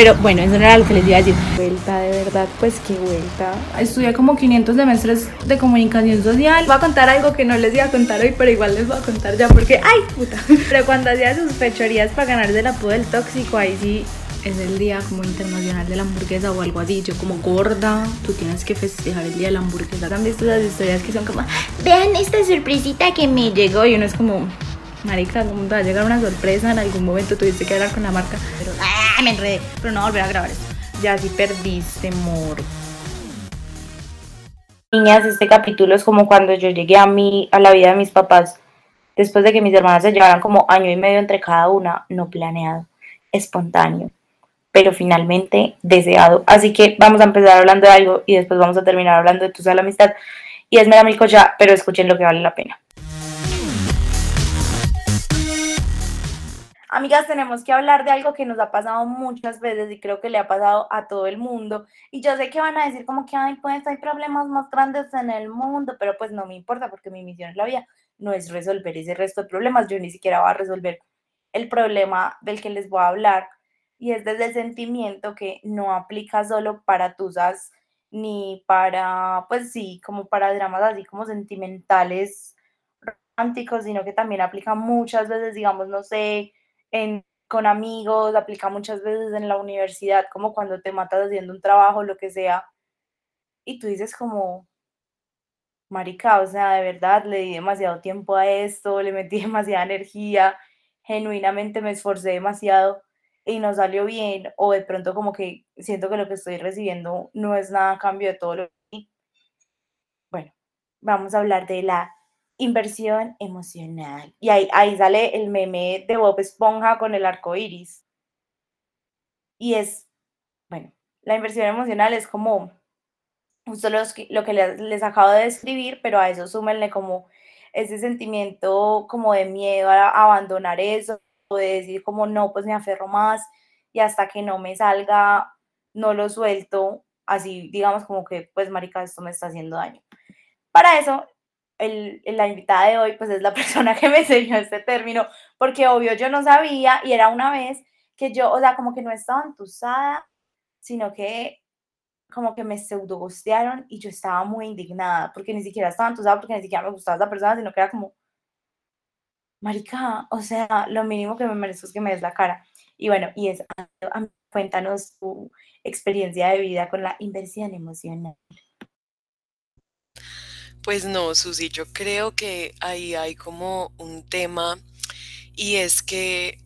Pero bueno, eso no era lo que les iba a decir. Vuelta, de verdad, pues qué vuelta. Estudié como 500 semestres de comunicación social. Voy a contar algo que no les iba a contar hoy, pero igual les voy a contar ya porque, ¡ay, puta! Pero cuando hacía sus fechorías para ganar del apodo del tóxico, ahí sí es el día como internacional de la hamburguesa o algo así. Yo como gorda, tú tienes que festejar el día de la hamburguesa. ¿Han visto las historias que son como, vean esta sorpresita que me llegó? Y uno es como, marica, ¿cómo te va a llegar una sorpresa? En algún momento tuviste que hablar con la marca. Pero, ¡ah, me enredé! Pero no volver a grabar esto. Ya sí perdiste, amor. Niñas, este capítulo es como cuando yo llegué a mí, a la vida de mis papás, después de que mis hermanas se llevaran como año y medio entre cada una, no planeado, espontáneo pero finalmente deseado. Así que vamos a empezar hablando de algo y después vamos a terminar hablando de tu la amistad. Y es mera ya, pero escuchen lo que vale la pena. Amigas, tenemos que hablar de algo que nos ha pasado muchas veces y creo que le ha pasado a todo el mundo. Y yo sé que van a decir como que, ay, pues hay problemas más grandes en el mundo, pero pues no me importa porque mi misión en la vida no es resolver ese resto de problemas. Yo ni siquiera voy a resolver el problema del que les voy a hablar y es desde el sentimiento que no aplica solo para tusas ni para, pues sí, como para dramas así como sentimentales románticos, sino que también aplica muchas veces, digamos, no sé, en, con amigos, aplica muchas veces en la universidad, como cuando te matas haciendo un trabajo, lo que sea, y tú dices como, marica, o sea, de verdad, le di demasiado tiempo a esto, le metí demasiada energía, genuinamente me esforcé demasiado y no salió bien o de pronto como que siento que lo que estoy recibiendo no es nada a cambio de todo lo que... Bueno, vamos a hablar de la inversión emocional. Y ahí, ahí sale el meme de Bob Esponja con el arco iris. Y es, bueno, la inversión emocional es como justo lo que les, les acabo de describir, pero a eso súmenle como ese sentimiento como de miedo a abandonar eso, de decir como no, pues me aferro más y hasta que no me salga, no lo suelto, así digamos como que pues marica, esto me está haciendo daño. Para eso, el, la invitada de hoy pues es la persona que me enseñó este término, porque obvio yo no sabía y era una vez que yo, o sea, como que no estaba entusada, sino que como que me pseudo y yo estaba muy indignada, porque ni siquiera estaba entusada, porque ni siquiera me gustaba esa persona, sino que era como, marica, o sea, lo mínimo que me merezco es que me des la cara. Y bueno, y es, cuéntanos tu experiencia de vida con la inversión emocional. Pues no, Susi, yo creo que ahí hay como un tema y es que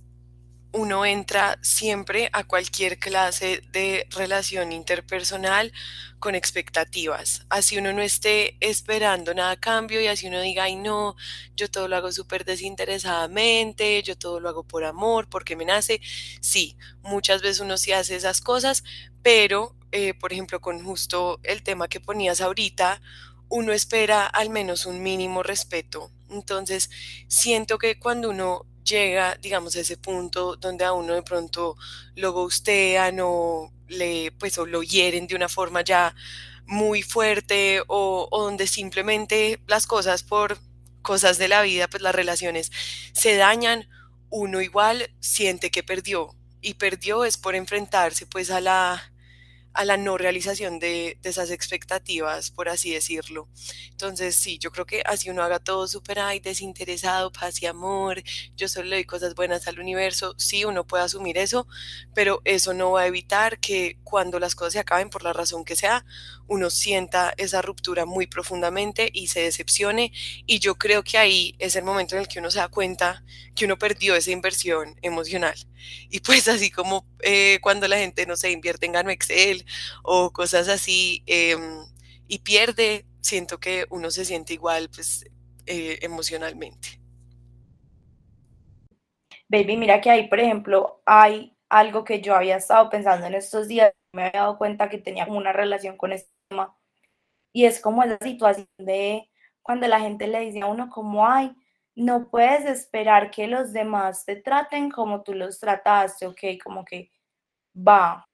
uno entra siempre a cualquier clase de relación interpersonal con expectativas. Así uno no esté esperando nada a cambio y así uno diga, ay no, yo todo lo hago súper desinteresadamente, yo todo lo hago por amor, porque me nace. Sí, muchas veces uno sí hace esas cosas, pero, eh, por ejemplo, con justo el tema que ponías ahorita, uno espera al menos un mínimo respeto. Entonces, siento que cuando uno llega, digamos, a ese punto donde a uno de pronto lo gustean o, le, pues, o lo hieren de una forma ya muy fuerte o, o donde simplemente las cosas por cosas de la vida, pues las relaciones se dañan, uno igual siente que perdió y perdió es por enfrentarse pues a la a la no realización de, esas expectativas, por así decirlo. Entonces, sí, yo creo que así uno haga todo súper, desinteresado, paz y amor, yo solo le doy cosas buenas al universo, sí, uno puede asumir eso, pero eso no va a evitar que cuando las cosas se acaben, por la razón que sea, uno sienta esa ruptura muy profundamente y se decepcione. Y yo creo que ahí es el momento en el que uno se da cuenta que uno perdió esa inversión emocional. Y pues así como eh, cuando la gente, no se invierte en Gano Excel o cosas así em, y pierde, siento que uno se siente igual pues eh, emocionalmente. Baby, mira que ahí, por ejemplo, hay algo que yo había estado pensando en estos días, me había dado cuenta que tenía una relación con este tema, y es como esa situación de cuando la gente le dice a uno como, ay, no puedes esperar que los demás te traten como tú los trataste, ok, como que va,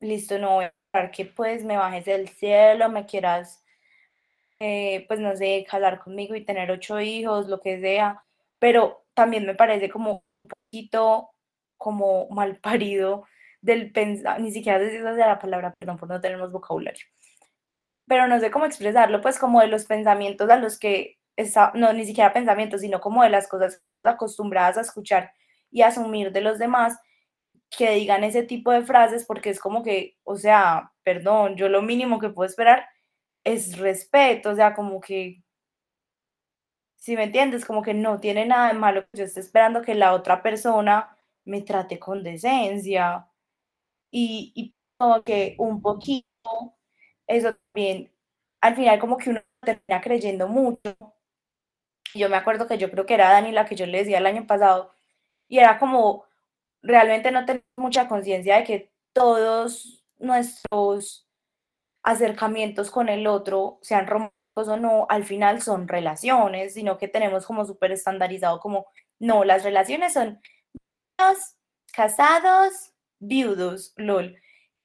listo, no voy a esperar que pues me bajes del cielo, me quieras, eh, pues no sé, casar conmigo y tener ocho hijos, lo que sea, pero también me parece como un poquito como mal parido del pensar, ni siquiera decir de la palabra, perdón por no tener vocabulario, pero no sé cómo expresarlo, pues como de los pensamientos a los que no, ni siquiera pensamientos, sino como de las cosas acostumbradas a escuchar y asumir de los demás que digan ese tipo de frases porque es como que, o sea, perdón, yo lo mínimo que puedo esperar es respeto, o sea, como que, si me entiendes, como que no tiene nada de malo que yo esté esperando que la otra persona me trate con decencia y, y como que un poquito, eso también, al final como que uno termina creyendo mucho. Yo me acuerdo que yo creo que era Dani la que yo le decía el año pasado y era como, realmente no tenemos mucha conciencia de que todos nuestros acercamientos con el otro, sean románticos o no, al final son relaciones, sino que tenemos como súper estandarizado como, no, las relaciones son casados, viudos, lol.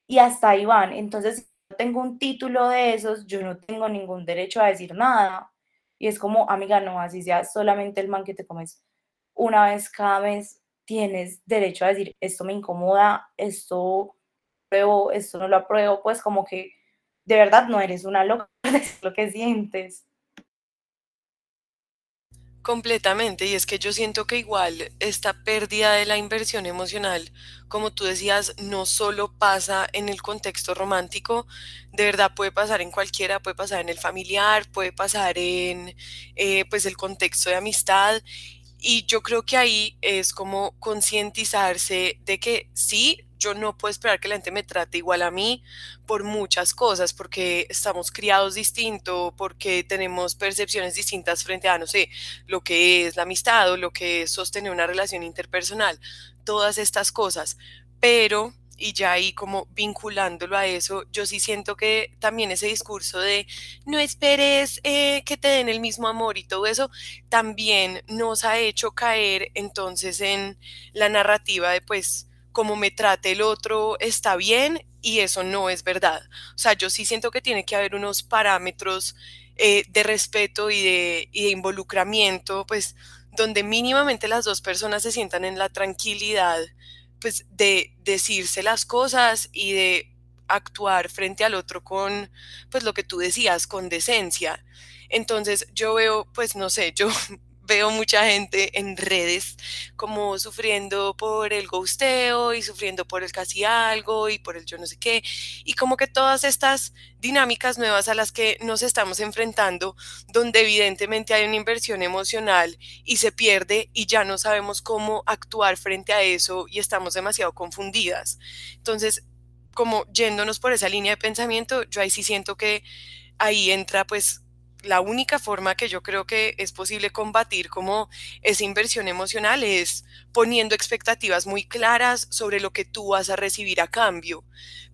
Y hasta ahí van. Entonces, yo tengo un título de esos, yo no tengo ningún derecho a decir nada. Y es como, amiga, no, así sea solamente el man que te comes una vez cada mes, tienes derecho a decir, esto me incomoda, esto pruebo, esto no lo apruebo, pues como que de verdad no eres una loca, es lo que sientes. Completamente, y es que yo siento que igual esta pérdida de la inversión emocional, como tú decías, no solo pasa en el contexto romántico, de verdad puede pasar en cualquiera, puede pasar en el familiar, puede pasar en eh, pues el contexto de amistad, y yo creo que ahí es como concientizarse de que sí, yo no puedo esperar que la gente me trate igual a mí por muchas cosas, porque estamos criados distinto, porque tenemos percepciones distintas frente a, no sé, lo que es la amistad o lo que es sostener una relación interpersonal, todas estas cosas. Pero y ya ahí como vinculándolo a eso, yo sí siento que también ese discurso de no esperes eh, que te den el mismo amor y todo eso, también nos ha hecho caer entonces en la narrativa de pues como me trate el otro está bien y eso no es verdad. O sea, yo sí siento que tiene que haber unos parámetros eh, de respeto y de, y de involucramiento, pues donde mínimamente las dos personas se sientan en la tranquilidad pues de decirse las cosas y de actuar frente al otro con pues lo que tú decías, con decencia. Entonces yo veo, pues no sé, yo veo mucha gente en redes como sufriendo por el ghosteo y sufriendo por el casi algo y por el yo no sé qué. Y como que todas estas dinámicas nuevas a las que nos estamos enfrentando, donde evidentemente hay una inversión emocional y se pierde y ya no sabemos cómo actuar frente a eso y estamos demasiado confundidas. Entonces, como yéndonos por esa línea de pensamiento, yo ahí sí siento que ahí entra pues la única forma que yo creo que es posible combatir como esa inversión emocional es poniendo expectativas muy claras sobre lo que tú vas a recibir a cambio.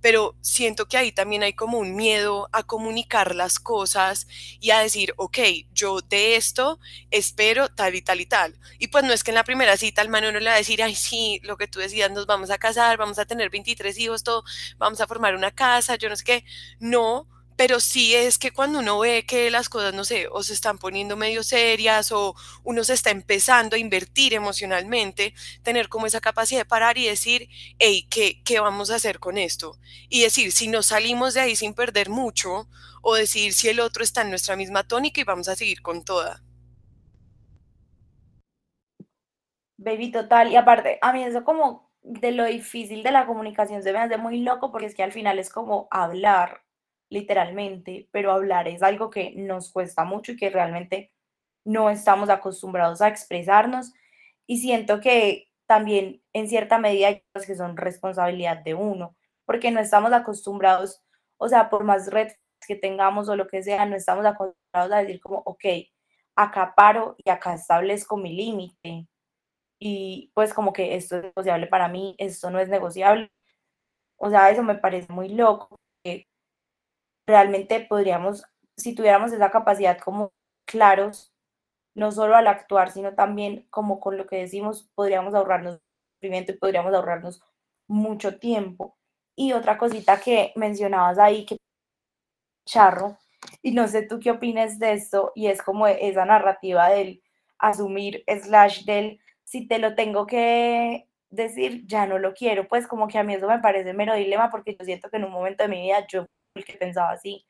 Pero siento que ahí también hay como un miedo a comunicar las cosas y a decir, ok, yo de esto espero tal y tal y tal. Y pues no es que en la primera cita el mano no le va a decir, ay, sí, lo que tú decías, nos vamos a casar, vamos a tener 23 hijos, todo, vamos a formar una casa, yo no sé qué. No, pero sí es que cuando uno ve que las cosas, no sé, o se están poniendo medio serias o uno se está empezando a invertir emocionalmente, tener como esa capacidad de parar y decir, hey, ¿qué, qué vamos a hacer con esto? Y decir, si nos salimos de ahí sin perder mucho, o decir si el otro está en nuestra misma tónica y vamos a seguir con toda. Baby, total. Y aparte, a mí eso como de lo difícil de la comunicación se me hace muy loco porque es que al final es como hablar literalmente, pero hablar es algo que nos cuesta mucho y que realmente no estamos acostumbrados a expresarnos. Y siento que también en cierta medida hay cosas que son responsabilidad de uno, porque no estamos acostumbrados, o sea, por más redes que tengamos o lo que sea, no estamos acostumbrados a decir como, ok, acá paro y acá establezco mi límite. Y pues como que esto es negociable para mí, esto no es negociable. O sea, eso me parece muy loco realmente podríamos, si tuviéramos esa capacidad como claros, no solo al actuar, sino también como con lo que decimos, podríamos ahorrarnos sufrimiento y podríamos ahorrarnos mucho tiempo. Y otra cosita que mencionabas ahí, que charro, y no sé tú qué opinas de esto, y es como esa narrativa del asumir, slash del, si te lo tengo que decir, ya no lo quiero, pues como que a mí eso me parece mero dilema porque yo siento que en un momento de mi vida yo el que pensaba así,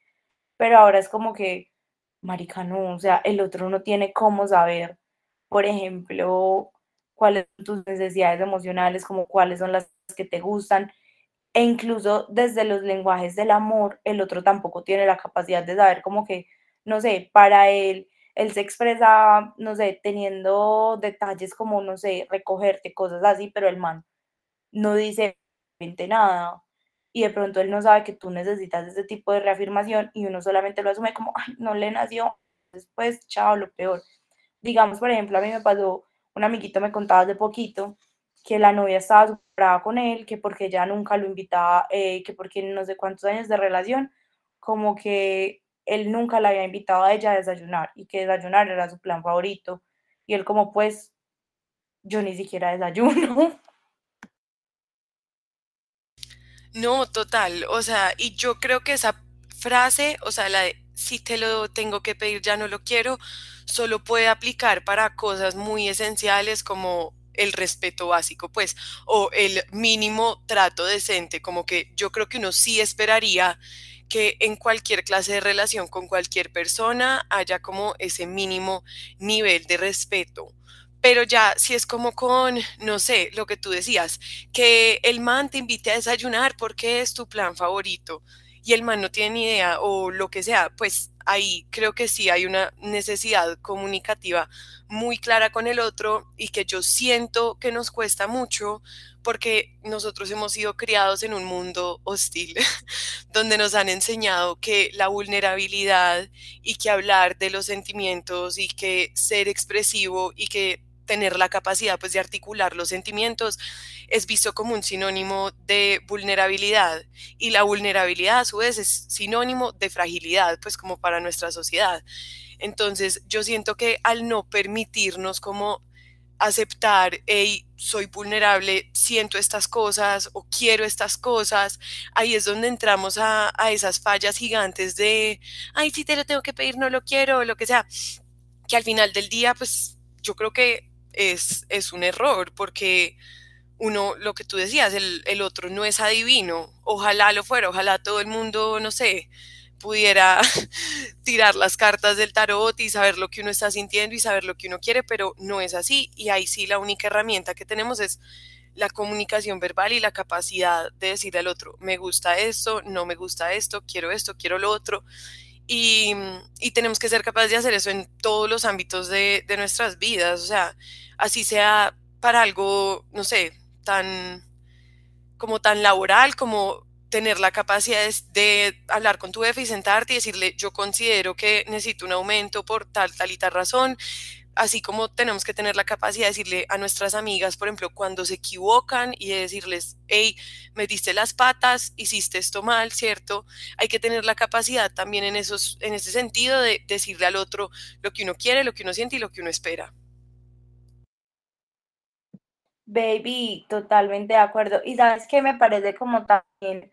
pero ahora es como que, marica, no, o sea, el otro no tiene cómo saber, por ejemplo, cuáles son tus necesidades emocionales, como cuáles son las que te gustan, e incluso desde los lenguajes del amor, el otro tampoco tiene la capacidad de saber como que, no sé, para él, él se expresa, no sé, teniendo detalles como, no sé, recogerte, cosas así, pero el man no dice nada. Y de pronto él no sabe que tú necesitas ese tipo de reafirmación y uno solamente lo asume como, ay, no le nació, después, chao, lo peor. Digamos, por ejemplo, a mí me pasó, un amiguito me contaba hace poquito que la novia estaba superada con él, que porque ella nunca lo invitaba, eh, que porque no sé cuántos años de relación, como que él nunca la había invitado a ella a desayunar y que desayunar era su plan favorito. Y él como pues, yo ni siquiera desayuno. No, total, o sea, y yo creo que esa frase, o sea, la de si te lo tengo que pedir ya no lo quiero, solo puede aplicar para cosas muy esenciales como el respeto básico, pues, o el mínimo trato decente, como que yo creo que uno sí esperaría que en cualquier clase de relación con cualquier persona haya como ese mínimo nivel de respeto. Pero ya si es como con, no sé, lo que tú decías, que el man te invite a desayunar porque es tu plan favorito y el man no tiene ni idea o lo que sea, pues ahí creo que sí hay una necesidad comunicativa muy clara con el otro y que yo siento que nos cuesta mucho porque nosotros hemos sido criados en un mundo hostil, donde nos han enseñado que la vulnerabilidad y que hablar de los sentimientos y que ser expresivo y que tener la capacidad pues de articular los sentimientos es visto como un sinónimo de vulnerabilidad y la vulnerabilidad a su vez es sinónimo de fragilidad pues como para nuestra sociedad. Entonces yo siento que al no permitirnos como aceptar, hey, soy vulnerable, siento estas cosas o quiero estas cosas, ahí es donde entramos a, a esas fallas gigantes de, ay, si te lo tengo que pedir, no lo quiero, o lo que sea, que al final del día, pues yo creo que es, es un error, porque uno, lo que tú decías, el, el otro no es adivino, ojalá lo fuera, ojalá todo el mundo, no sé, pudiera tirar las cartas del tarot y saber lo que uno está sintiendo y saber lo que uno quiere, pero no es así. Y ahí sí la única herramienta que tenemos es la comunicación verbal y la capacidad de decirle al otro, me gusta esto, no me gusta esto, quiero esto, quiero lo otro. Y, tenemos que ser capaces de hacer eso en todos los ámbitos de, de nuestras vidas, o sea, así sea para algo, no sé, tan como tan laboral como tener la capacidad de, hablar con tu jefe y sentarte y decirle, yo considero que necesito un aumento por tal, tal y tal razón, así como tenemos que tener la capacidad de decirle a nuestras amigas, por ejemplo, cuando se equivocan y de decirles, hey, me diste las patas, hiciste esto mal, ¿cierto? Hay que tener la capacidad también en, esos, en ese sentido de decirle al otro lo que uno quiere, lo que uno siente y lo que uno espera. Baby, totalmente de acuerdo. Y sabes que me parece como también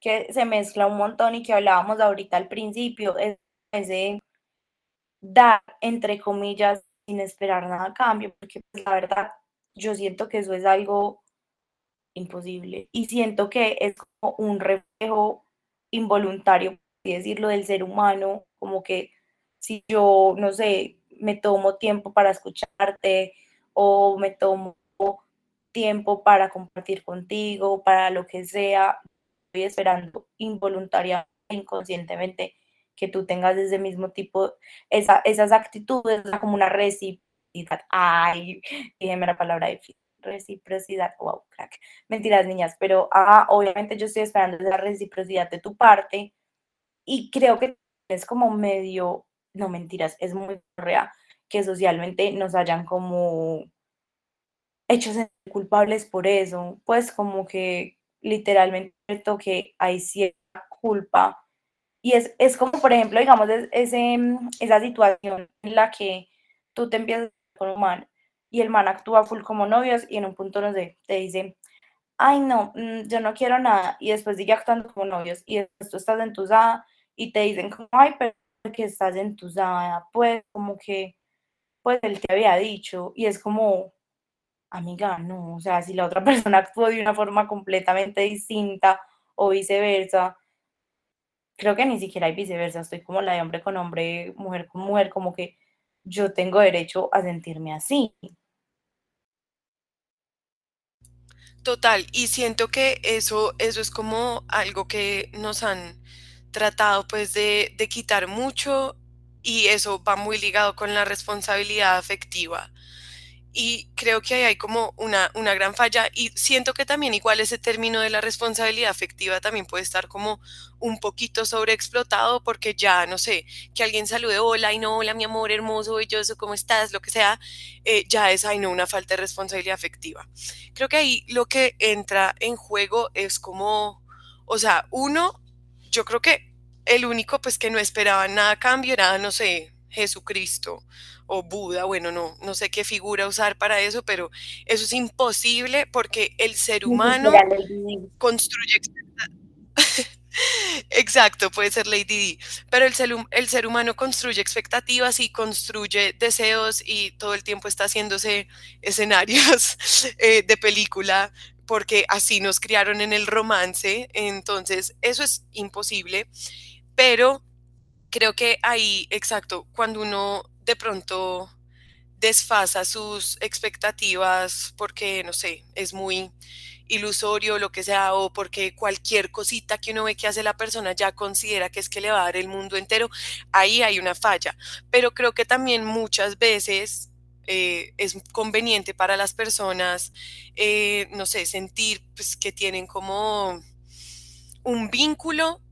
que se mezcla un montón y que hablábamos ahorita al principio, es ese dar, entre comillas, sin esperar nada a cambio, porque pues, la verdad, yo siento que eso es algo imposible y siento que es como un reflejo involuntario, por así decirlo, del ser humano, como que si yo, no sé, me tomo tiempo para escucharte o me tomo tiempo para compartir contigo, para lo que sea, estoy esperando involuntariamente, inconscientemente, que tú tengas ese mismo tipo, esa, esas actitudes, como una reciprocidad. Ay, dígame la palabra de reciprocidad, wow, crack. Mentiras, niñas, pero ah, obviamente yo estoy esperando esa reciprocidad de tu parte y creo que es como medio, no mentiras, es muy real que socialmente nos hayan como hechos culpables por eso, pues como que literalmente que hay cierta culpa. Y es, es como, por ejemplo, digamos, ese, esa situación en la que tú te empiezas con un man y el man actúa full como novios y en un punto, no sé, te dice, ay, no, mm, yo no quiero nada. Y después sigue actuando como novios y después tú estás entusada y te dicen como, ay, pero que estás entusada, pues como que, pues él te había dicho y es como, amiga, no, o sea, si la otra persona actuó de una forma completamente distinta o viceversa, creo que ni siquiera hay viceversa, estoy como la de hombre con hombre, mujer con mujer, como que yo tengo derecho a sentirme así. Total, y siento que eso, eso es como algo que nos han tratado pues de, de quitar mucho y eso va muy ligado con la responsabilidad afectiva y creo que ahí hay como una, una gran falla y siento que también igual ese término de la responsabilidad afectiva también puede estar como un poquito sobreexplotado porque ya, no sé, que alguien salude hola y no, hola mi amor hermoso, belloso, ¿cómo estás? Lo que sea, eh, ya es, ay no, una falta de responsabilidad afectiva. Creo que ahí lo que entra en juego es como, o sea, uno, yo creo que el único pues que no esperaba nada a cambio era, no sé, Jesucristo o Buda, bueno, no, no sé qué figura usar para eso, pero eso es imposible porque el ser humano construye... Exacto, puede ser Lady D, pero el ser, el ser, humano construye expectativas y construye deseos y todo el tiempo está haciéndose escenarios eh, de película porque así nos criaron en el romance, entonces eso es imposible, pero creo que ahí, exacto, cuando uno de pronto desfasa sus expectativas porque, no sé, es muy ilusorio, lo que sea, o porque cualquier cosita que uno ve que hace la persona ya considera que es que le va a dar el mundo entero, ahí hay una falla. Pero creo que también muchas veces eh, es conveniente para las personas, eh, no sé, sentir pues, que tienen como un vínculo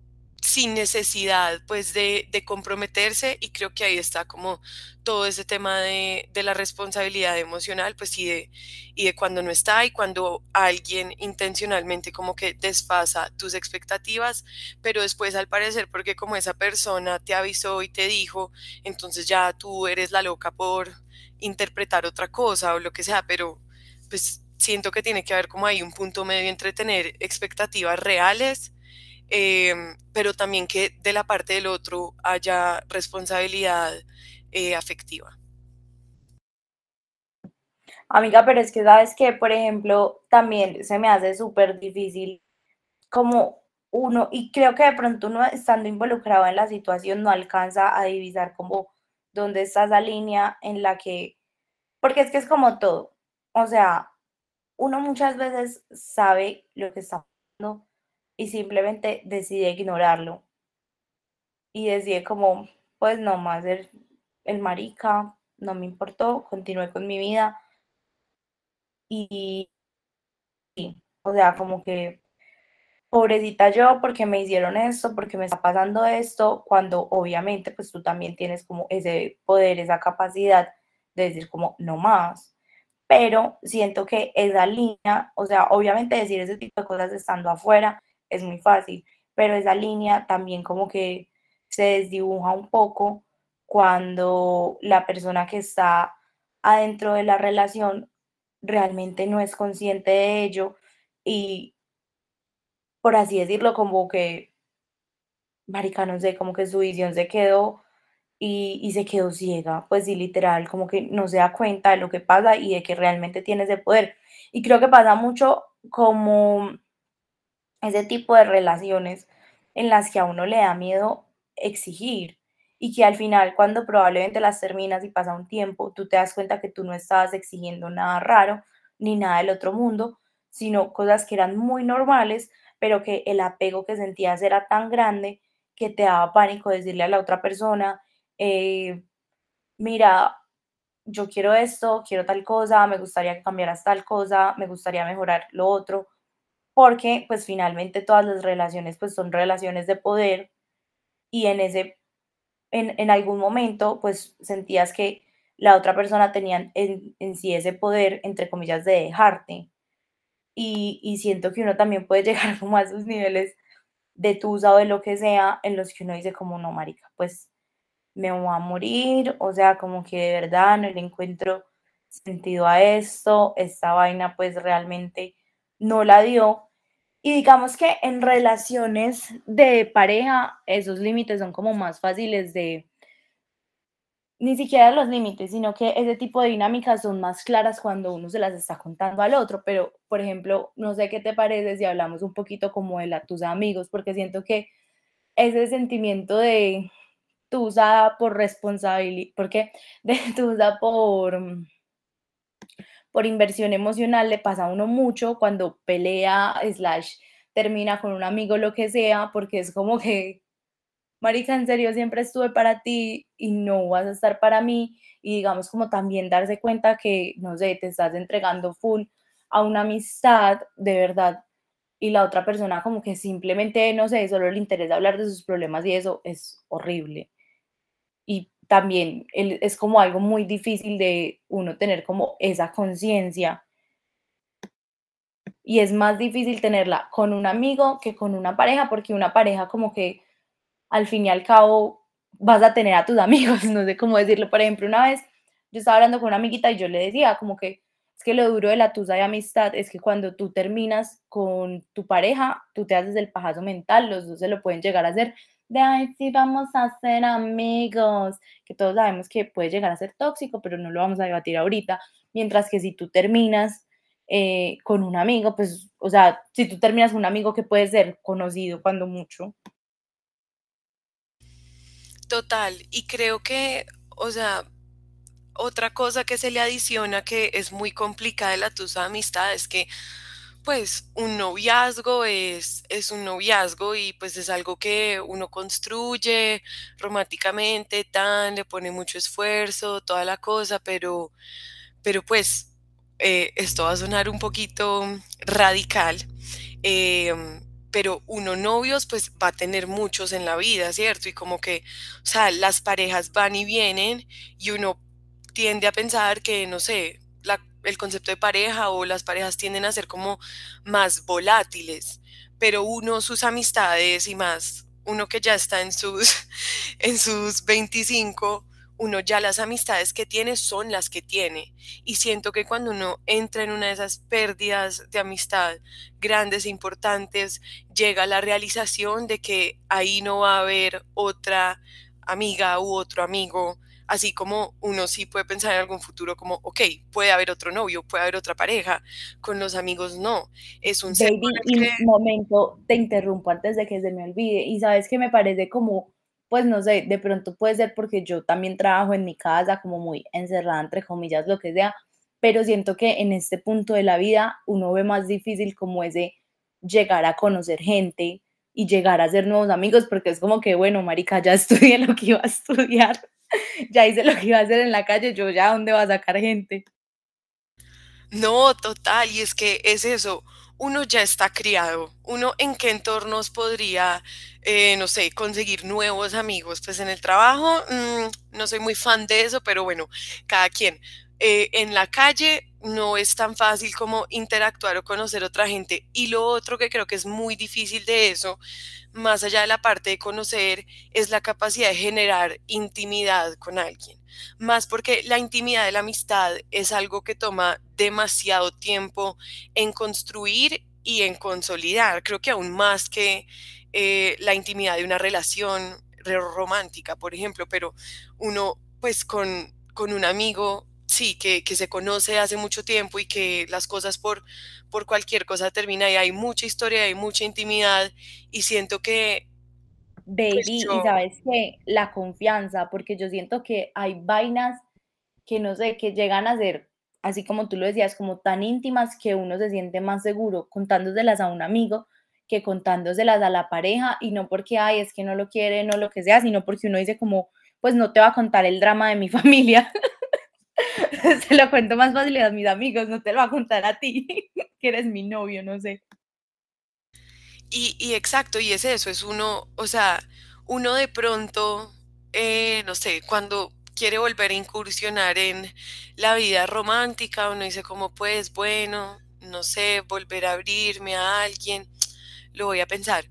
sin necesidad pues de, comprometerse y creo que ahí está como todo ese tema de, la responsabilidad emocional pues y de, cuando no está y cuando alguien intencionalmente como que desfasa tus expectativas pero después al parecer porque como esa persona te avisó y te dijo entonces ya tú eres la loca por interpretar otra cosa o lo que sea pero pues siento que tiene que haber como ahí un punto medio entre tener expectativas reales Em, pero también que de la parte del otro haya responsabilidad eh, afectiva. Amiga, pero es que sabes que, por ejemplo, también se me hace súper difícil como uno, y creo que de pronto uno estando involucrado en la situación no alcanza a divisar como dónde está esa línea en la que, porque es que es como todo, o sea, uno muchas veces sabe lo que está pasando, y simplemente decidí ignorarlo. Y decidí como, pues no más el, el marica, no me importó, continué con mi vida. Y, o sea, como que, pobrecita yo, porque me hicieron esto, porque me está pasando esto, cuando obviamente pues tú también tienes como ese poder, esa capacidad de decir como, no más. Pero siento que esa línea, o sea, obviamente decir ese tipo de cosas estando afuera, es muy fácil, pero esa línea también como que se desdibuja un poco cuando la persona que está adentro de la relación realmente no es consciente de ello y, por así decirlo, como que, marica, no sé, como que su visión se quedó y, y, se quedó ciega, pues sí, literal, como que no se da cuenta de lo que pasa y de que realmente tiene ese poder. Y creo que pasa mucho como ese tipo de relaciones en las que a uno le da miedo exigir y que al final cuando probablemente las terminas y pasa un tiempo, tú te das cuenta que tú no estabas exigiendo nada raro ni nada del otro mundo, sino cosas que eran muy normales, pero que el apego que sentías era tan grande que te daba pánico decirle a la otra persona, eh, mira, yo quiero esto, quiero tal cosa, me gustaría que cambiaras tal cosa, me gustaría mejorar lo otro, porque pues finalmente todas las relaciones pues son relaciones de poder y en ese, en, en algún momento pues sentías que la otra persona tenía en, en sí ese poder, entre comillas, de dejarte. Y, y, siento que uno también puede llegar como a esos niveles de tusa o de lo que sea, en los que uno dice como, no, marica, pues me voy a morir, o sea, como que de verdad no le encuentro sentido a esto, esta vaina pues realmente no la dio. Y digamos que en relaciones de pareja, esos límites son como más fáciles de, ni siquiera los límites, sino que ese tipo de dinámicas son más claras cuando uno se las está contando al otro. Pero, por ejemplo, no sé qué te parece si hablamos un poquito como de la, tus amigos, porque siento que ese sentimiento de tusa por responsabilidad, porque de tusa por, por inversión emocional le pasa a uno mucho cuando pelea, slash, termina con un amigo, lo que sea, porque es como que marica, en serio siempre estuve para ti y no vas a estar para mí. Y digamos como también darse cuenta que, no sé, te estás entregando full a una amistad de verdad y la otra persona como que simplemente, no sé, solo le interesa hablar de sus problemas y eso es horrible. También es como algo muy difícil de uno tener como esa conciencia. Y es más difícil tenerla con un amigo que con una pareja, porque una pareja como que al fin y al cabo vas a tener a tus amigos, no sé cómo decirlo. Por ejemplo, una vez yo estaba hablando con una amiguita y yo le decía como que es que lo duro de la tusa de amistad es que cuando tú terminas con tu pareja, tú te haces el pajazo mental, los dos se lo pueden llegar a hacer de, ay, sí, vamos a ser amigos, que todos sabemos que puede llegar a ser tóxico, pero no lo vamos a debatir ahorita, mientras que si tú terminas eh, con un amigo, pues, o sea, si tú terminas con un amigo que puede ser conocido cuando mucho, Total, y creo que, o sea, otra cosa que se le adiciona que es muy complicada de la tusa amistad es que, pues, un noviazgo es, es un noviazgo y pues es algo que uno construye románticamente, tan, le pone mucho esfuerzo, toda la cosa, pero, pero pues, eh, esto va a sonar un poquito radical. Em, pero uno novios pues va a tener muchos en la vida, ¿cierto? Y como que, o sea, las parejas van y vienen y uno tiende a pensar que, no sé, el concepto de pareja o las parejas tienden a ser como más volátiles, pero uno sus amistades y más, uno que ya está en sus, en sus 25, uno ya las amistades que tiene son las que tiene. Y siento que cuando uno entra en una de esas pérdidas de amistad grandes e importantes, llega la realización de que ahí no va a haber otra amiga u otro amigo. Así como uno sí puede pensar en algún futuro como, ok, puede haber otro novio, puede haber otra pareja, con los amigos no. Es un Baby, y un momento te interrumpo antes de que se me olvide. Y sabes que me parece como pues no sé, de pronto puede ser porque yo también trabajo en mi casa como muy encerrada, entre comillas, lo que sea, pero siento que en este punto de la vida uno ve más difícil como ese llegar a conocer gente y llegar a ser nuevos amigos, porque es como que, bueno, marica, ya estudié lo que iba a estudiar, ya hice lo que iba a hacer en la calle, yo ya, ¿dónde va a sacar gente? No, total, y es que es eso, uno ya está criado, uno en qué entornos podría, eh, no sé, conseguir nuevos amigos. Pues en el trabajo, mm, no soy muy fan de eso, pero bueno, cada quien. Eh, en la calle no es tan fácil como interactuar o conocer otra gente. Y lo otro que creo que es muy difícil de eso, más allá de la parte de conocer, es la capacidad de generar intimidad con alguien. Más porque la intimidad de la amistad es algo que toma demasiado tiempo en construir y en consolidar. Creo que aún más que eh, la intimidad de una relación romántica, por ejemplo, pero uno pues con, con un amigo sí, que, se conoce hace mucho tiempo y que las cosas por, por cualquier cosa terminan y hay mucha historia, hay mucha intimidad y siento que... Pues, Baby, y sabes que la confianza, porque yo siento que hay vainas que no sé, que llegan a ser, así como tú lo decías, como tan íntimas que uno se siente más seguro contándoselas a un amigo que contándoselas a la pareja y no porque, ay, es que no lo quiere, no lo que sea, sino porque uno dice como, pues no te va a contar el drama de mi familia. se lo cuento más fácil a mis amigos, no te lo voy a contar a ti, que eres mi novio, no sé. Y, exacto, y es eso, es uno, o sea, uno de pronto, eh, no sé, cuando quiere volver a incursionar en la vida romántica, uno dice como pues, bueno, no sé, volver a abrirme a alguien, lo voy a pensar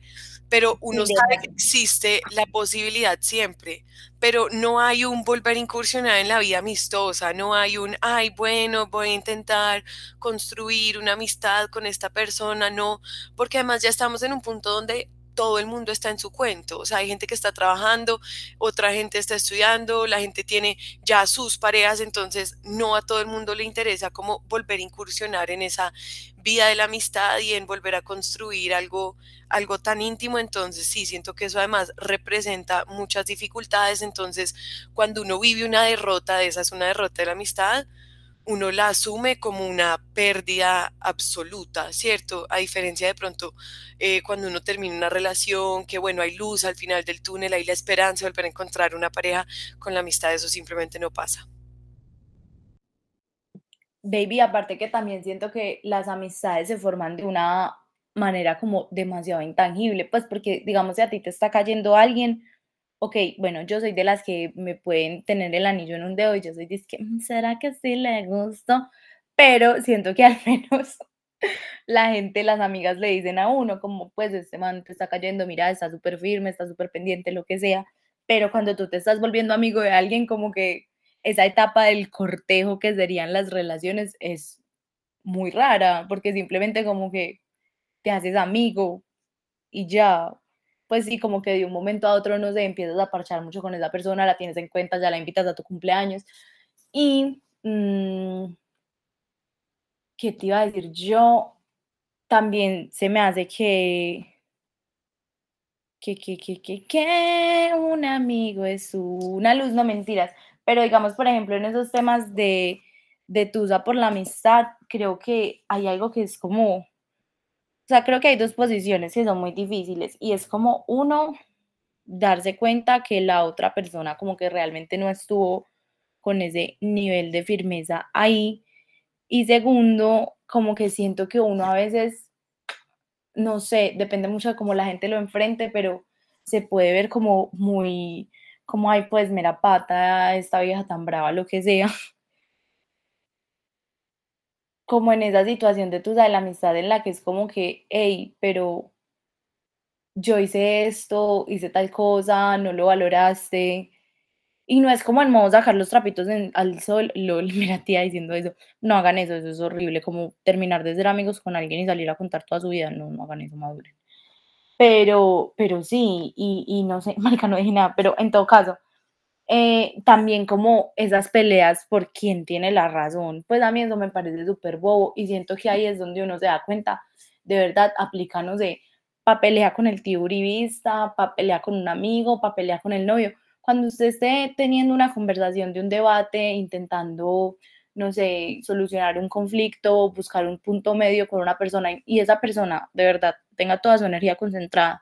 pero uno sabe que existe la posibilidad siempre, pero no hay un volver a incursionar en la vida amistosa, no hay un, ay, bueno, voy a intentar construir una amistad con esta persona, no, porque además ya estamos en un punto donde todo el mundo está en su cuento. O sea, hay gente que está trabajando, otra gente está estudiando, la gente tiene ya sus parejas, entonces no a todo el mundo le interesa como volver a incursionar en esa vida de la amistad y en volver a construir algo, algo tan íntimo. Entonces sí, siento que eso además representa muchas dificultades. Entonces, cuando uno vive una derrota de esa, es una derrota de la amistad, uno la asume como una pérdida absoluta, ¿cierto? A diferencia de pronto eh, cuando uno termina una relación, que bueno, hay luz al final del túnel, hay la esperanza de volver a encontrar una pareja, con la amistad eso simplemente no pasa. Baby, aparte que también siento que las amistades se forman de una manera como demasiado intangible, pues porque digamos si a ti te está cayendo alguien, ok, bueno, yo soy de las que me pueden tener el anillo en un dedo y yo soy de que, mm, ¿será que sí le gusto? Pero siento que al menos la gente, las amigas le dicen a uno como, pues este man te está cayendo, mira, está súper firme, está súper pendiente, lo que sea. Pero cuando tú te estás volviendo amigo de alguien, como que esa etapa del cortejo que serían las relaciones es muy rara, porque simplemente como que te haces amigo y ya, pues sí, como que de un momento a otro, no sé, empiezas a parchar mucho con esa persona, la tienes en cuenta, ya la invitas a tu cumpleaños. Y, mm, ¿qué te iba a decir? Yo también se me hace que, que, que, que, que, que un amigo es una luz, no mentiras, pero digamos, por ejemplo, en esos temas de, de Tusa por la amistad, creo que hay algo que es como sea, creo que hay dos posiciones que son muy difíciles y es como uno, darse cuenta que la otra persona como que realmente no estuvo con ese nivel de firmeza ahí. Y segundo, como que siento que uno a veces, no sé, depende mucho de cómo la gente lo enfrente, pero se puede ver como muy, como, ay, pues mera pata, esta vieja tan brava, lo que sea. Como en esa situación de tu, de la amistad en la que es como que, hey, pero yo hice esto, hice tal cosa, no lo valoraste. Y no es como en modo sacar los trapitos al sol, lo, mira tía diciendo eso, no hagan eso, eso es horrible, como terminar de ser amigos con alguien y salir a contar toda su vida, no, no hagan eso, maduren. Pero, pero sí, y, y no sé, marica, no dije nada, pero en todo caso, eh, también como esas peleas por quién tiene la razón, pues a mí eso me parece súper bobo y siento que ahí es donde uno se da cuenta, de verdad, aplicanos de papelea con el tío uribista, papelea con un amigo, papelea con el novio. Cuando usted esté teniendo una conversación de un debate, intentando, no sé, solucionar un conflicto, buscar un punto medio con una persona y esa persona de verdad tenga toda su energía concentrada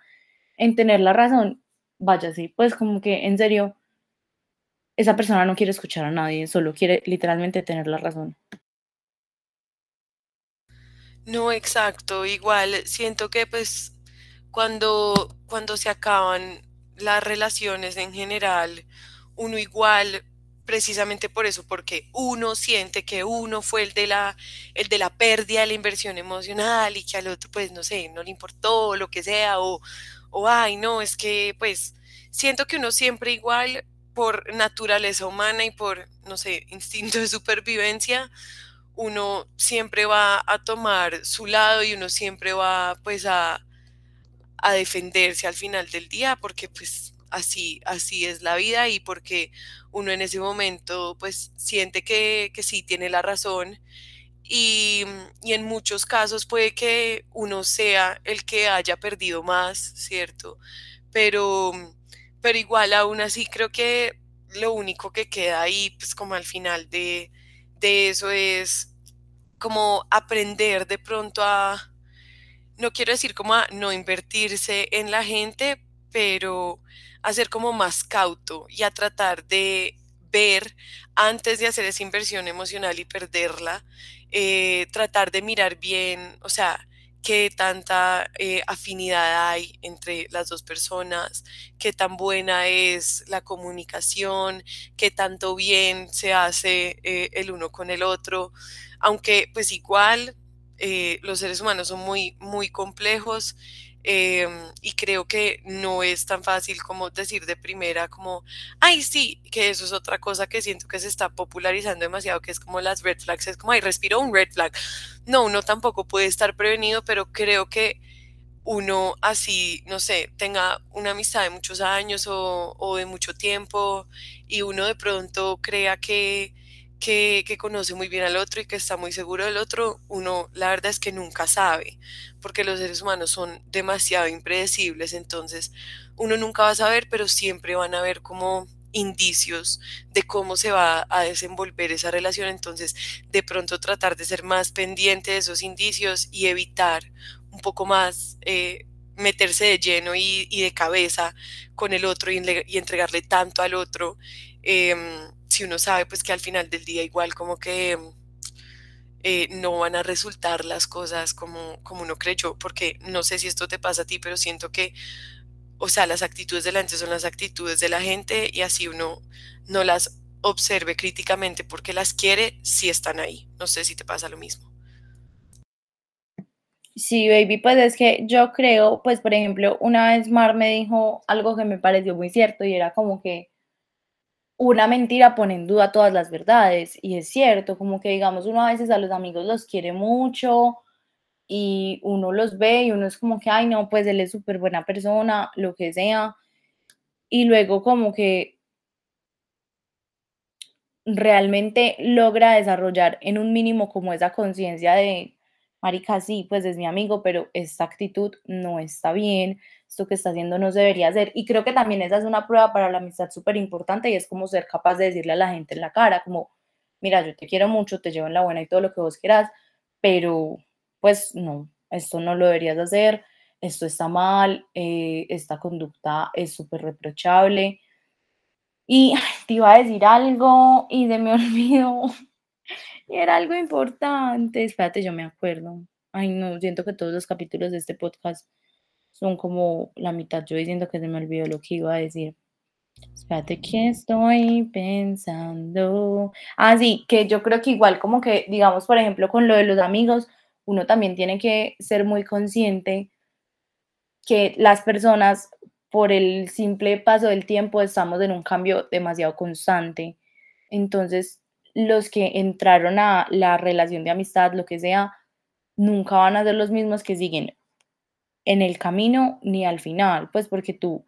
en tener la razón, vaya así, pues como que en serio, esa persona no quiere escuchar a nadie, solo quiere literalmente tener la razón. No, exacto. Igual siento que pues cuando, cuando se acaban las relaciones en general, uno igual, precisamente por eso, porque uno siente que uno fue el de la, el de la pérdida de la inversión emocional y que al otro, pues, no sé, no le importó, lo que sea, o, o ay, no, es que, pues, siento que uno siempre igual por naturaleza humana y por, no sé, instinto de supervivencia, uno siempre va a tomar su lado y uno siempre va pues a, a defenderse al final del día porque pues así, así es la vida y porque uno en ese momento pues siente que, que sí tiene la razón y, y, en muchos casos puede que uno sea el que haya perdido más, ¿cierto? Pero pero igual aún así creo que lo único que queda ahí, pues como al final de, eso es como aprender de pronto a, no quiero decir como a no invertirse en la gente, pero a ser como más cauto y a tratar de ver antes de hacer esa inversión emocional y perderla, eh, tratar de mirar bien, o sea, qué tanta eh, afinidad hay entre las dos personas, qué tan buena es la comunicación, qué tanto bien se hace eh, el uno con el otro, aunque pues igual eh, los seres humanos son muy, muy complejos Em, y creo que no es tan fácil como decir de primera como, ay, sí, que eso es otra cosa que siento que se está popularizando demasiado, que es como las red flags, es como, ay, respiro un red flag. No, uno tampoco puede estar prevenido, pero creo que uno así, no sé, tenga una amistad de muchos años o, de mucho tiempo y uno de pronto crea que, que, conoce muy bien al otro y que está muy seguro del otro, uno la verdad es que nunca sabe, porque los seres humanos son demasiado impredecibles, entonces uno nunca va a saber, pero siempre van a ver como indicios de cómo se va a desenvolver esa relación, entonces de pronto tratar de ser más pendiente de esos indicios y evitar un poco más eh, meterse de lleno y, de cabeza con el otro y, entregarle tanto al otro, em, si uno sabe pues que al final del día igual como que eh, no van a resultar las cosas como, como uno creyó, porque no sé si esto te pasa a ti, pero siento que o sea, las actitudes de la gente son las actitudes de la gente y así uno no las observe críticamente porque las quiere si están ahí. No sé si te pasa lo mismo. Sí, baby, pues es que yo creo, pues por ejemplo, una vez Mar me dijo algo que me pareció muy cierto y era como que una mentira pone en duda todas las verdades y es cierto, como que digamos uno a veces a los amigos los quiere mucho, y uno los ve y uno es como que, ay, no, pues él es súper buena persona, lo que sea. Y luego como que realmente logra desarrollar en un mínimo como esa conciencia de, marica, sí, pues es mi amigo, pero esta actitud no está bien, esto que está haciendo no se debería hacer. Y creo que también esa es una prueba para la amistad súper importante y es como ser capaz de decirle a la gente en la cara, como, mira, yo te quiero mucho, te llevo en la buena y todo lo que vos quieras, pero pues no, esto no lo deberías hacer, esto está mal, eh, esta conducta es súper reprochable. Y te iba a decir algo y se me olvidó. Y era algo importante. Espérate, yo me acuerdo. Ay, no, siento que todos los capítulos de este podcast son como la mitad yo diciendo que se me olvidó lo que iba a decir. Espérate que estoy pensando. Ah, sí, que yo creo que igual como que, digamos, por ejemplo, con lo de los amigos, uno también tiene que ser muy consciente que las personas, por el simple paso del tiempo, estamos en un cambio demasiado constante. Entonces, los que entraron a la relación de amistad, lo que sea, nunca van a ser los mismos que siguen en el camino ni al final, pues porque tú,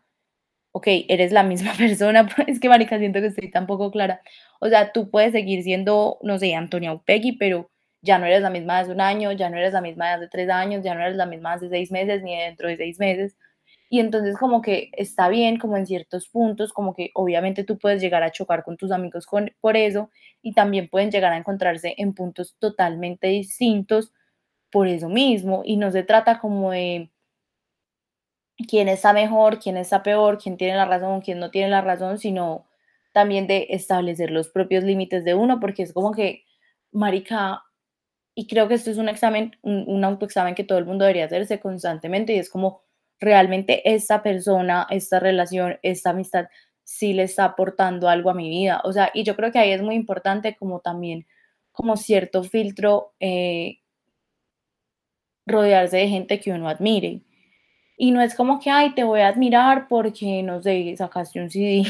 ok, eres la misma persona, es que marica, siento que estoy tan poco clara. O sea, tú puedes seguir siendo, no sé, Antonia Upegui, pero ya no eres la misma de hace un año, ya no eres la misma de hace tres años, ya no eres la misma de hace seis meses ni dentro de seis meses. Y entonces como que está bien, como en ciertos puntos, como que obviamente tú puedes llegar a chocar con tus amigos con, por eso y también pueden llegar a encontrarse en puntos totalmente distintos por eso mismo. Y no se trata como de quién está mejor, quién está peor, quién tiene la razón, quién no tiene la razón, sino también de establecer los propios límites de uno, porque es como que, marica, y creo que esto es un examen, un, autoexamen que todo el mundo debería hacerse constantemente y es como realmente esta persona, esta relación, esta amistad sí le está aportando algo a mi vida. O sea, y yo creo que ahí es muy importante como también, como cierto filtro, eh, rodearse de gente que uno admire. Y no es como que, ay, te voy a admirar porque, no sé, sacaste un CD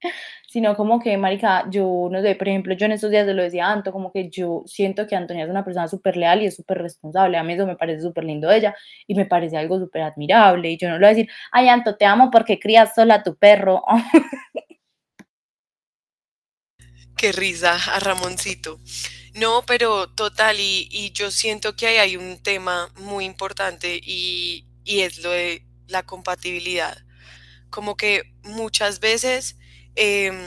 sino como que, marica, yo, no sé, por ejemplo, yo en estos días se lo decía a Anto, como que yo siento que Antonia es una persona súper leal y es súper responsable, a mí eso me parece súper lindo de ella y me parece algo súper admirable, y yo no le voy a decir, ay, Anto, te amo porque crías sola a tu perro. Qué risa a Ramoncito. No, pero total, y, y yo siento que ahí hay un tema muy importante y, y es lo de la compatibilidad. Como que muchas veces Em,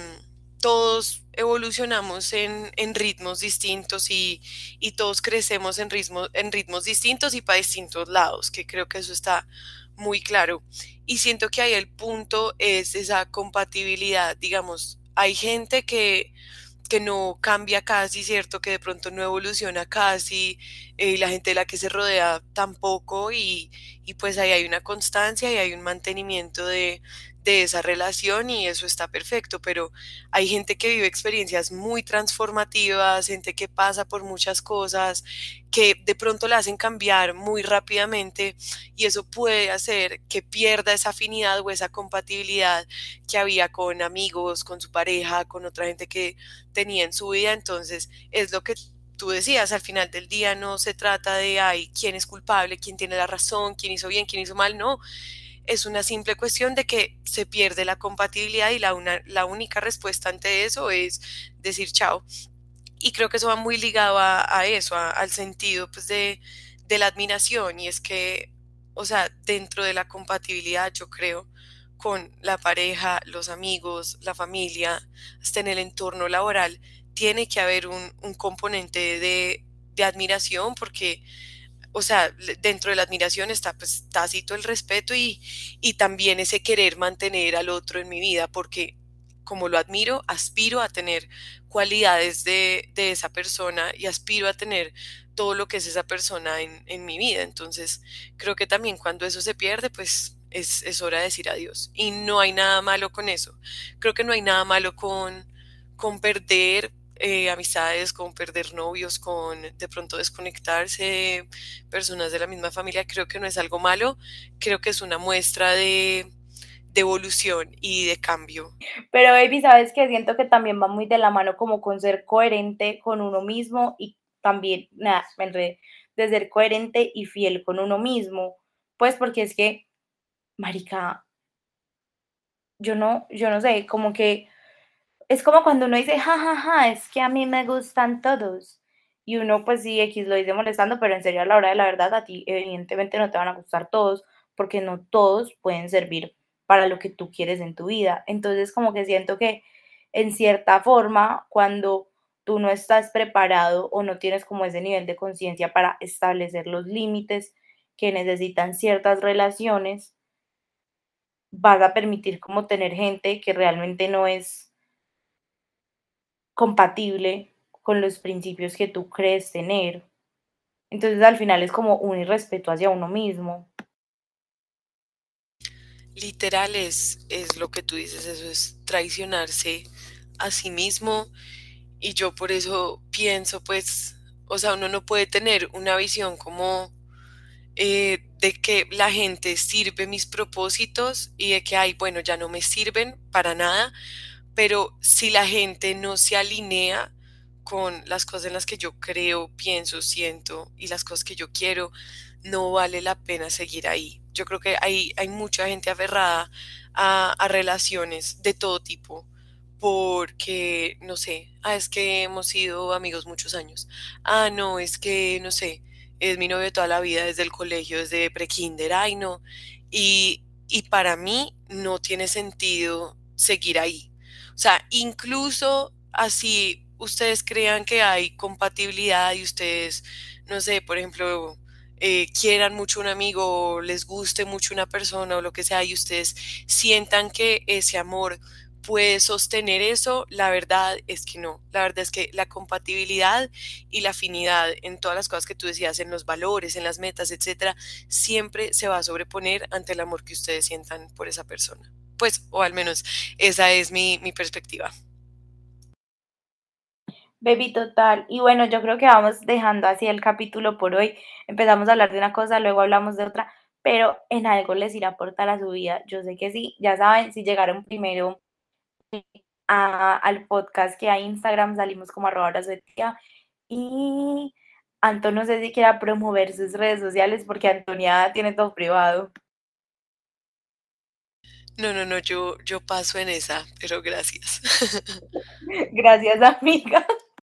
todos evolucionamos en, ritmos distintos y, todos crecemos en, en ritmos distintos y para distintos lados, que creo que eso está muy claro. Y siento que ahí el punto es esa compatibilidad, digamos, hay gente que, que no cambia casi, ¿cierto? Que de pronto no evoluciona casi, y eh, la gente de la que se rodea tampoco, y, y pues ahí hay una constancia y hay un mantenimiento de, de esa relación y eso está perfecto, pero hay gente que vive experiencias muy transformativas, gente que pasa por muchas cosas que de pronto la hacen cambiar muy rápidamente y eso puede hacer que pierda esa afinidad o esa compatibilidad que había con amigos, con su pareja, con otra gente que tenía en su vida, entonces es lo que tú decías, al final del día no se trata de, ay, quién es culpable, quién tiene la razón, quién hizo bien, quién hizo mal, no. Es una simple cuestión de que se pierde la compatibilidad y la, la única respuesta ante eso es decir chao. Y creo que eso va muy ligado a, eso, al sentido pues, de, de la admiración. Y es que, o sea, dentro de la compatibilidad, yo creo, con la pareja, los amigos, la familia, hasta en el entorno laboral, tiene que haber un, componente de, admiración porque, o sea, dentro de la admiración está pues tácito el respeto y, y también ese querer mantener al otro en mi vida porque como lo admiro, aspiro a tener cualidades de, de, esa persona y aspiro a tener todo lo que es esa persona en, en, mi vida. Entonces, creo que también cuando eso se pierde, pues es, es, hora de decir adiós. Y no hay nada malo con eso. Creo que no hay nada malo con, con perder eh, amistades, con perder novios, con de pronto desconectarse personas de la misma familia, creo que no es algo malo, creo que es una muestra de, evolución y de cambio. Pero baby, sabes que siento que también va muy de la mano como con ser coherente con uno mismo y también, nada, de ser coherente y fiel con uno mismo, pues porque es que, marica, yo no, yo no sé, como que es como cuando uno dice, jajaja, ja, ja, es que a mí me gustan todos. Y uno, pues sí, X lo dice molestando, pero en serio, a la hora de la verdad, a ti evidentemente no te van a gustar todos, porque no todos pueden servir para lo que tú quieres en tu vida. Entonces, como que siento que en cierta forma, cuando tú no estás preparado o no tienes como ese nivel de conciencia para establecer los límites que necesitan ciertas relaciones, vas a permitir como tener gente que realmente no es compatible con los principios que tú crees tener. Entonces al final es como un irrespeto hacia uno mismo. Literal es, es lo que tú dices, eso es traicionarse a sí mismo y yo por eso pienso pues, o sea, uno no puede tener una visión como eh, de que la gente sirve mis propósitos y de que, ay, bueno, ya no me sirven para nada, pero si la gente no se alinea con las cosas en las que yo creo, pienso, siento y las cosas que yo quiero, no vale la pena seguir ahí. Yo creo que hay, hay mucha gente aferrada a, a relaciones de todo tipo porque, no sé, ah, es que hemos sido amigos muchos años. Ah, no, es que, no sé, es mi novio toda la vida, desde el colegio, desde prekinder, ay, no. Y, y para mí no tiene sentido seguir ahí. Sea, incluso así ustedes crean que hay compatibilidad y ustedes, no sé, por ejemplo, eh, quieran mucho un amigo o les guste mucho una persona o lo que sea y ustedes sientan que ese amor puede sostener eso, la verdad es que no. La verdad es que la compatibilidad y la afinidad en todas las cosas que tú decías, en los valores, en las metas, etcétera, siempre se va a sobreponer ante el amor que ustedes sientan por esa persona pues, o al menos esa es mi, perspectiva. Baby, total. Y bueno, yo creo que vamos dejando así el capítulo por hoy. Empezamos a hablar de una cosa, luego hablamos de otra, pero en algo les irá a aportar a su vida. Yo sé que sí, ya saben, si llegaron primero al podcast que hay Instagram, salimos como arroba tía. Y Antonio no sé si quiera promover sus redes sociales porque Antonia tiene todo privado. No, no, no, yo, yo paso en esa, pero gracias. Gracias, amiga.